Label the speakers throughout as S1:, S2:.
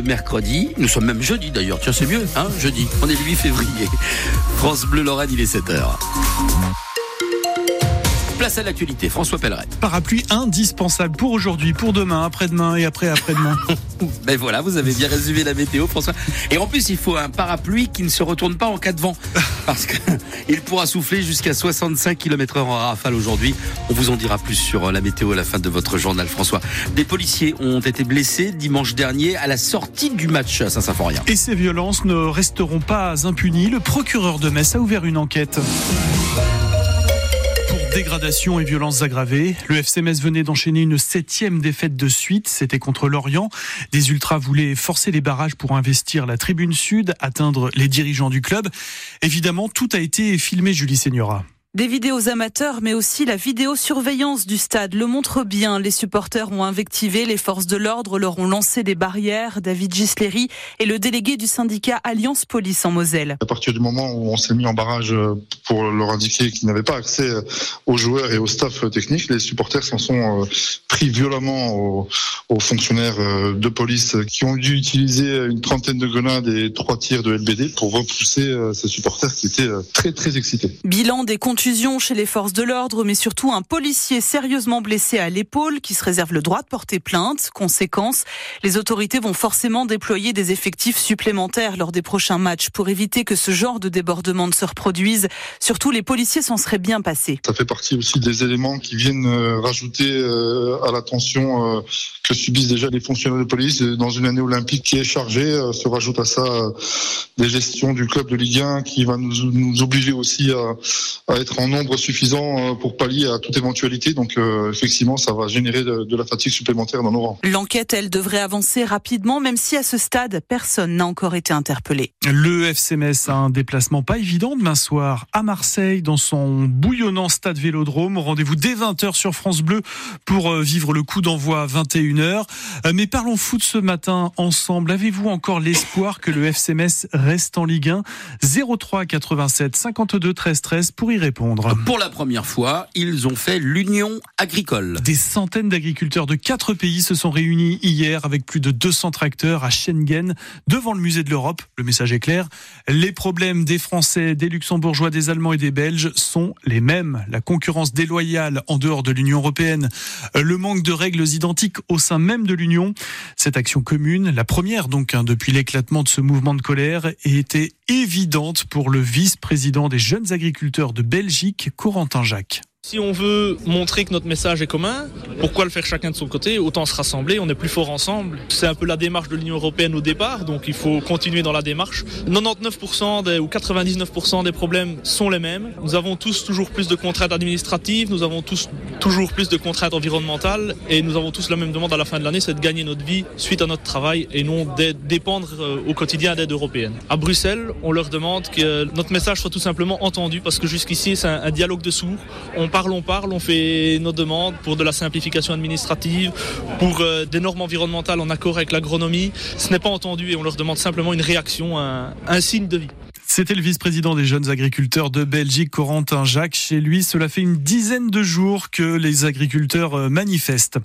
S1: Mercredi, nous sommes même jeudi d'ailleurs, tiens c'est mieux, hein, jeudi, on est le 8 février. France Bleu Lorraine, il est 7h. Place à l'actualité, François Pelleret.
S2: Parapluie indispensable pour aujourd'hui, pour demain, après-demain et après-après-demain.
S1: ben voilà, vous avez bien résumé la météo, François. Et en plus, il faut un parapluie qui ne se retourne pas en cas de vent. Parce qu'il pourra souffler jusqu'à 65 km heure en rafale aujourd'hui. On vous en dira plus sur la météo à la fin de votre journal, François. Des policiers ont été blessés dimanche dernier à la sortie du match à Saint-Symphorien.
S2: Et ces violences ne resteront pas impunies. Le procureur de Metz a ouvert une enquête. Dégradation et violences aggravées. Le FC Metz venait d'enchaîner une septième défaite de suite. C'était contre Lorient. Des ultras voulaient forcer les barrages pour investir la tribune sud, atteindre les dirigeants du club. Évidemment, tout a été filmé, Julie Segnora.
S3: Des vidéos amateurs, mais aussi la vidéosurveillance du stade le montre bien. Les supporters ont invectivé, les forces de l'ordre leur ont lancé des barrières. David Gisleri est le délégué du syndicat Alliance Police en Moselle.
S4: À partir du moment où on s'est mis en barrage pour leur indiquer qu'ils n'avaient pas accès aux joueurs et au staff technique, les supporters s'en sont euh, pris violemment aux, fonctionnaires euh, de police qui ont dû utiliser une trentaine de grenades et trois tirs de LBD pour repousser euh, ces supporters qui étaient très très excités.
S3: Bilan des comptes contusion chez les forces de l'ordre, mais surtout un policier sérieusement blessé à l'épaule qui se réserve le droit de porter plainte. Conséquence, les autorités vont forcément déployer des effectifs supplémentaires lors des prochains matchs pour éviter que ce genre de débordement ne se reproduise. Surtout, les policiers s'en seraient bien passés.
S4: Ça fait partie aussi des éléments qui viennent euh, rajouter euh, à la tension euh, que subissent déjà les fonctionnaires de police dans une année olympique qui est chargée. Se rajoute à ça des gestions du club de Ligue 1 qui va nous, nous obliger aussi à, à être en nombre suffisant euh, pour pallier à toute éventualité. Donc euh, effectivement, ça va générer de, la fatigue supplémentaire dans nos rangs.
S3: L'enquête, elle devrait avancer rapidement, même si à ce stade, personne n'a encore été interpellé.
S2: Le FCMS a un déplacement pas évident demain soir à Marseille, dans son bouillonnant stade Vélodrome. Rendez-vous dès 20h sur France Bleu pour euh, vivre le coup d'envoi à 21h. Mais parlons foot ce matin ensemble. Avez-vous encore l'espoir que le FCMS reste en Ligue 1 03 87 52 13 13 pour y répondre.
S1: Pour la première fois, ils ont fait l'union agricole.
S2: Des centaines d'agriculteurs de quatre pays se sont réunis hier avec plus de 200 tracteurs à Schengen devant le musée de l'Europe. Le message est clair. Les problèmes des Français, des Luxembourgeois, des Allemands et des Belges sont les mêmes. La concurrence déloyale en dehors de l'Union européenne, le manque de règles identiques au sein même de l'Union. Cette action commune, la première donc hein, depuis l'éclatement de ce mouvement de colère, était évidente pour le vice-président des jeunes agriculteurs de Belgique Corentin Jacques.
S5: Si on veut montrer que notre message est commun, pourquoi le faire chacun de son côté? Autant se rassembler, on est plus fort ensemble. C'est un peu la démarche de l'Union européenne au départ, donc il faut continuer dans la démarche. 99% ou 99% des problèmes sont les mêmes. Nous avons tous toujours plus de contraintes administratives, nous avons tous toujours plus de contraintes environnementales et nous avons tous la même demande à la fin de l'année, c'est de gagner notre vie suite à notre travail et non de dépendre euh, au quotidien d'aide européenne. À Bruxelles, on leur demande que notre message soit tout simplement entendu parce que jusqu'ici c'est un, dialogue de sourds parle, on on fait nos demandes pour de la simplification administrative, pour euh, des normes environnementales en accord avec l'agronomie. Ce n'est pas entendu et on leur demande simplement une réaction, un, un signe de vie.
S2: C'était le vice-président des jeunes agriculteurs de Belgique, Corentin Jacques. Chez lui, cela fait une dizaine de jours que les agriculteurs euh, manifestent.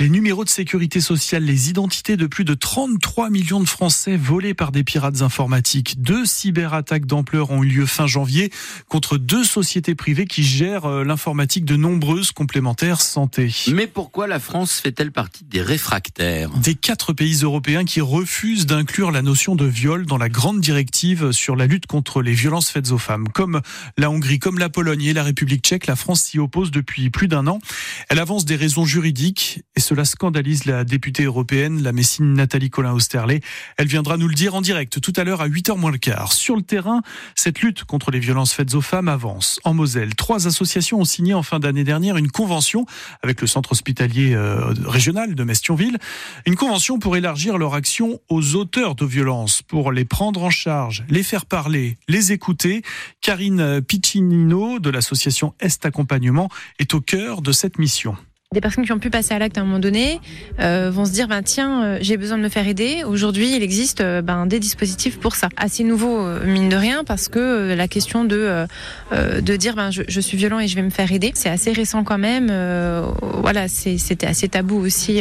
S2: Les numéros de sécurité sociale, les identités de plus de 33 millions de Français volés par des pirates informatiques. Deux cyberattaques d'ampleur ont eu lieu fin janvier contre deux sociétés privées qui gèrent euh, l'informatique de nombreuses complémentaires santé.
S1: Mais pourquoi la France fait-elle partie des réfractaires?
S2: Des quatre pays européens qui refusent d'inclure la notion de viol dans la grande directive sur la lutte contre les violences faites aux femmes. Comme la Hongrie, comme la Pologne et la République tchèque, la France s'y oppose depuis plus d'un an. Elle avance des raisons juridiques et cela scandalise la députée européenne, la Messine Nathalie Colin-Osterley. Elle viendra nous le dire en direct tout à l'heure à 8h moins le quart. Sur le terrain, cette lutte contre les violences faites aux femmes avance. En Moselle, trois associations ont signé en fin d'année dernière une convention avec le centre hospitalier euh, régional de Mestionville. Une convention pour élargir leur action aux auteurs de violences, pour les prendre en charge, les faire parler, les écouter. Karine Piccinino de l'association Est Accompagnement est au cœur de cette mission
S6: Des personnes qui ont pu passer à l'acte à un moment donné euh, vont se dire ben tiens euh, j'ai besoin de me faire aider. Aujourd'hui il existe euh, ben, des dispositifs pour ça. Assez nouveau mine de rien parce que la question de de dire ben je, suis violent et je vais me faire aider c'est assez récent quand même. Voilà c'était assez tabou aussi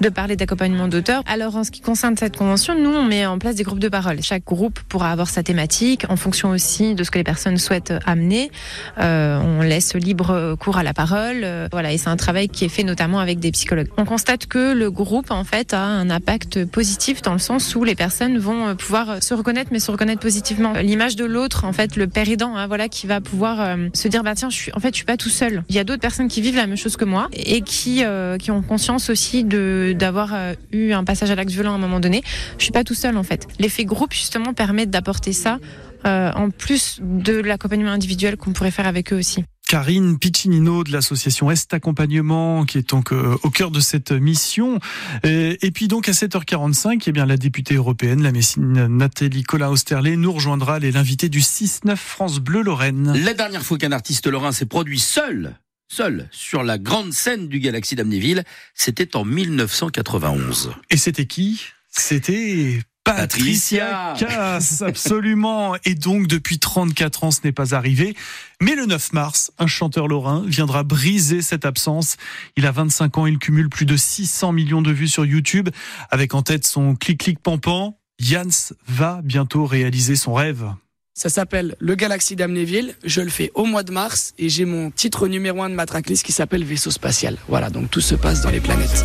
S6: de parler d'accompagnement d'auteur. Alors en ce qui concerne cette convention nous on met en place des groupes de parole. Chaque groupe pourra avoir sa thématique en fonction aussi de ce que les personnes souhaitent amener. On laisse libre cours à la parole. Voilà, et c'est un travail qui est fait notamment avec des psychologues. On constate que le groupe en fait a un impact positif dans le sens où les personnes vont euh, pouvoir se reconnaître, mais se reconnaître positivement. L'image de l'autre, en fait, le père aidant, hein, voilà, qui va pouvoir euh, se dire bah tiens, je suis, en fait, je suis pas tout seul. Il y a d'autres personnes qui vivent la même chose que moi et qui euh, qui ont conscience aussi de d'avoir euh, eu un passage à l'acte violent à un moment donné. Je suis pas tout seul en fait. L'effet groupe justement permet d'apporter ça euh, en plus de l'accompagnement individuel qu'on pourrait faire avec eux aussi.
S2: Karine Piccinino de l'association Est Accompagnement qui est donc euh, au cœur de cette mission. Et, et puis donc à 7h45, eh bien la députée européenne, la Messine Nathalie Colin-Osterlé nous rejoindra. Elle est l'invitée du 6-9 France Bleu Lorraine.
S1: La dernière fois qu'un artiste lorrain s'est produit seul, seul, sur la grande scène du Galaxy d'Amnéville, c'était en 1991.
S2: Et c'était qui? C'était Patricia. Cass, absolument. Et donc, depuis 34 ans, ce n'est pas arrivé. Mais le 9 mars, un chanteur lorrain viendra briser cette absence. Il a 25 ans, il cumule plus de 600 millions de vues sur YouTube, avec en tête son clic-clic pampan. Jans va bientôt réaliser son rêve.
S7: Ça s'appelle Le Galaxy d'Amnéville. Je le fais au mois de mars et j'ai mon titre numéro un de ma tracklist qui s'appelle Vaisseau spatial. Voilà, donc tout se passe dans les planètes.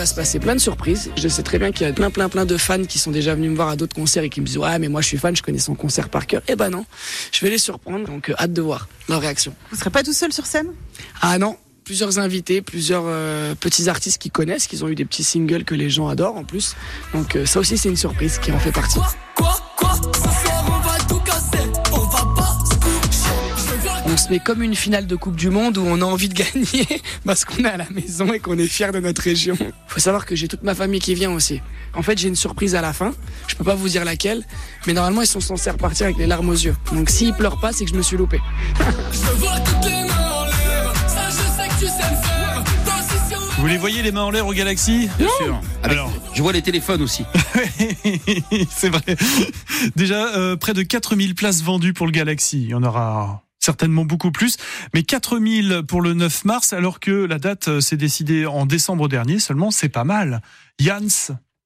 S7: Va se passer plein de surprises. Je sais très bien qu'il y a plein plein plein de fans qui sont déjà venus me voir à d'autres concerts et qui me disent ouais mais moi je suis fan, je connais son concert par cœur. Eh ben non, je vais les surprendre donc euh, hâte de voir leur réaction.
S3: Vous serez pas tout seul sur scène?
S7: Ah non, plusieurs invités, plusieurs euh, petits artistes qui connaissent, qui ont eu des petits singles que les gens adorent en plus. Donc euh, ça aussi c'est une surprise qui en fait partie. On se met comme une finale de Coupe du Monde où on a envie de gagner parce qu'on est à la maison et qu'on est fier de notre région. Faut savoir que j'ai toute ma famille qui vient aussi. En fait, j'ai une surprise à la fin. Je peux pas vous dire laquelle, mais normalement ils sont censés repartir avec les larmes aux yeux. Donc s'ils pleurent pas, c'est que je me suis loupé.
S2: Vous les voyez les mains en l'air au Galaxy
S1: Bien sûr. Avec-
S2: Alors.
S1: je vois les téléphones aussi.
S2: C'est vrai. Déjà, euh, près de 4000 places vendues pour le Galaxy. Il y en aura certainement beaucoup plus. Mais 4000 pour le 9 mars, alors que la date euh, s'est décidée en décembre dernier seulement, c'est pas mal. Jans,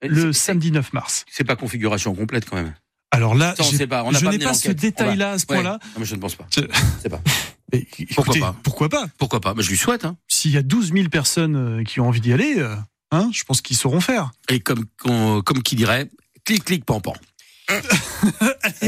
S2: le
S1: C'est-
S2: samedi 9 mars.
S1: C'est pas configuration complète quand même.
S2: Alors là,
S1: Ça, on
S2: j'ai-
S1: sait pas. On
S2: je n'ai pas ce détail-là à ce
S1: Ouais.
S2: point-là.
S1: Non, mais je ne pense pas. Je- sais pas.
S2: Mais,
S1: Pourquoi
S2: écoutez,
S1: pas
S2: Pourquoi pas
S1: Pourquoi pas Mais Je lui souhaite. Hein.
S2: S'il y a 12 000 personnes euh, qui ont envie d'y aller, euh, hein, je pense qu'ils sauront faire.
S1: Et comme, comme qui dirait, clic, clic, pampan.